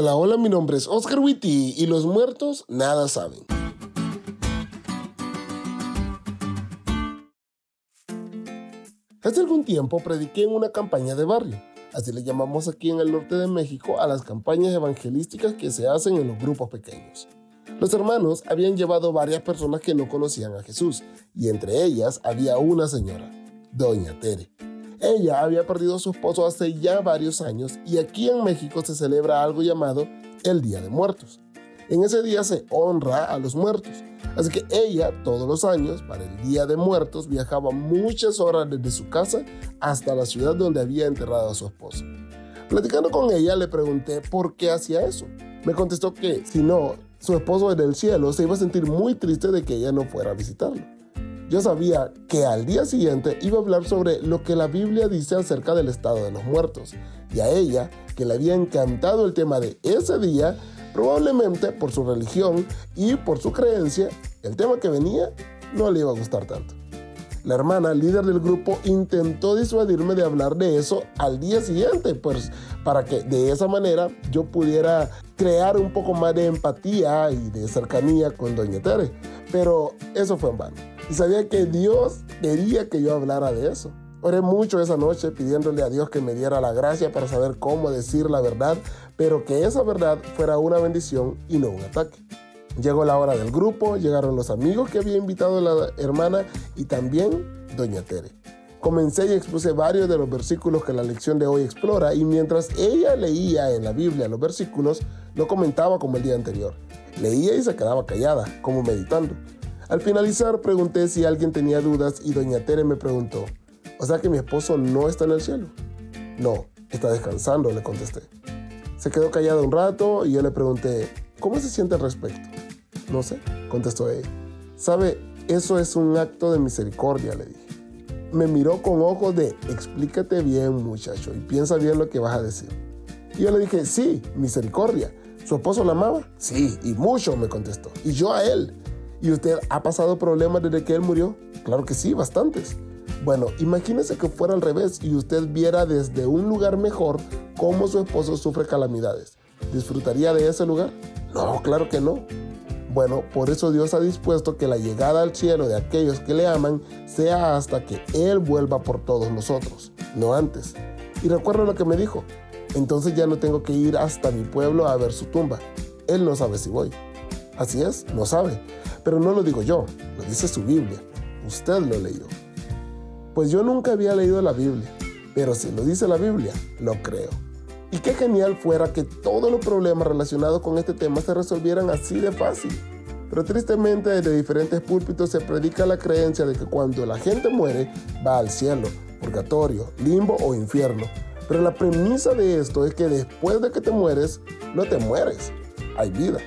Hola, hola, mi nombre es Oscar Witty y los muertos nada saben. Hace algún tiempo prediqué en una campaña de barrio. Así le llamamos aquí en el norte de México a las campañas evangelísticas que se hacen en los grupos pequeños. Los hermanos habían llevado varias personas que no conocían a Jesús, y entre ellas había una señora, Doña Tere. Ella había perdido a su esposo hace ya varios años y aquí en México se celebra algo llamado el Día de Muertos. En ese día se honra a los muertos. Así que ella todos los años, para el Día de Muertos, viajaba muchas horas desde su casa hasta la ciudad donde había enterrado a su esposo. Platicando con ella le pregunté por qué hacía eso. Me contestó que si no, su esposo en el cielo se iba a sentir muy triste de que ella no fuera a visitarlo. Yo sabía que al día siguiente iba a hablar sobre lo que la Biblia dice acerca del estado de los muertos. Y a ella, que le había encantado el tema de ese día, probablemente por su religión y por su creencia, el tema que venía no le iba a gustar tanto. La hermana, líder del grupo, intentó disuadirme de hablar de eso al día siguiente, pues para que de esa manera yo pudiera crear un poco más de empatía y de cercanía con Doña Tere. Pero eso fue en vano y sabía que Dios quería que yo hablara de eso. Oré mucho esa noche pidiéndole a Dios que me diera la gracia para saber cómo decir la verdad, pero que esa verdad fuera una bendición y no un ataque. Llegó la hora del grupo, llegaron los amigos que había invitado la hermana y también Doña Tere. Comencé y expuse varios de los versículos que la lección de hoy explora y mientras ella leía en la Biblia los versículos, no comentaba como el día anterior. Leía y se quedaba callada, como meditando. Al finalizar pregunté si alguien tenía dudas y doña Tere me preguntó, ¿o sea que mi esposo no está en el cielo? No, está descansando, le contesté. Se quedó callada un rato y yo le pregunté, ¿cómo se siente al respecto? No sé, contestó ella. Sabe, eso es un acto de misericordia, le dije. Me miró con ojos de, explícate bien muchacho y piensa bien lo que vas a decir. Y yo le dije, sí, misericordia. ¿Su esposo la amaba? Sí, y mucho, me contestó. Y yo a él. ¿Y usted ha pasado problemas desde que él murió? Claro que sí, bastantes. Bueno, imagínese que fuera al revés y usted viera desde un lugar mejor cómo su esposo sufre calamidades. ¿Disfrutaría de ese lugar? No, claro que no. Bueno, por eso Dios ha dispuesto que la llegada al cielo de aquellos que le aman sea hasta que Él vuelva por todos nosotros, no antes. Y recuerdo lo que me dijo. Entonces ya no tengo que ir hasta mi pueblo a ver su tumba. Él no sabe si voy. Así es, no sabe. Pero no lo digo yo, lo dice su Biblia. Usted lo leyó. Pues yo nunca había leído la Biblia, pero si lo dice la Biblia, lo creo. Y qué genial fuera que todos los problemas relacionados con este tema se resolvieran así de fácil. Pero tristemente desde diferentes púlpitos se predica la creencia de que cuando la gente muere va al cielo, purgatorio, limbo o infierno. Pero la premisa de esto es que después de que te mueres, no te mueres, hay vida.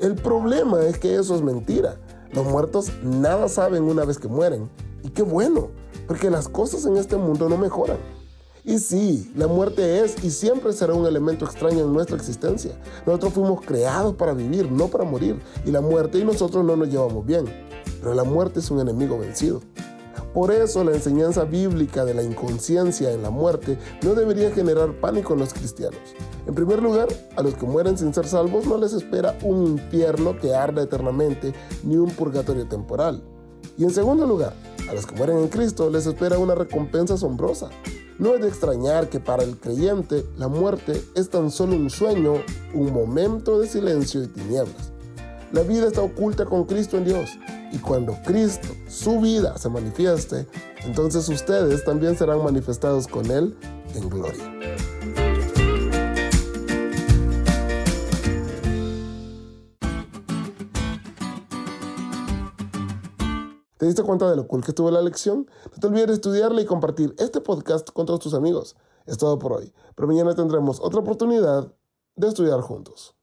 El problema es que eso es mentira. Los muertos nada saben una vez que mueren. Y qué bueno, porque las cosas en este mundo no mejoran. Y sí, la muerte es y siempre será un elemento extraño en nuestra existencia. Nosotros fuimos creados para vivir, no para morir. Y la muerte y nosotros no nos llevamos bien. Pero la muerte es un enemigo vencido. Por eso la enseñanza bíblica de la inconsciencia en la muerte no debería generar pánico en los cristianos. En primer lugar, a los que mueren sin ser salvos no les espera un infierno que arda eternamente ni un purgatorio temporal. Y en segundo lugar, a los que mueren en Cristo les espera una recompensa asombrosa. No es de extrañar que para el creyente la muerte es tan solo un sueño, un momento de silencio y tinieblas. La vida está oculta con Cristo en Dios y cuando Cristo, su vida, se manifieste, entonces ustedes también serán manifestados con Él en gloria. ¿Te diste cuenta de lo cool que estuvo la lección? No te olvides de estudiarla y compartir este podcast con todos tus amigos. Es todo por hoy, pero mañana tendremos otra oportunidad de estudiar juntos.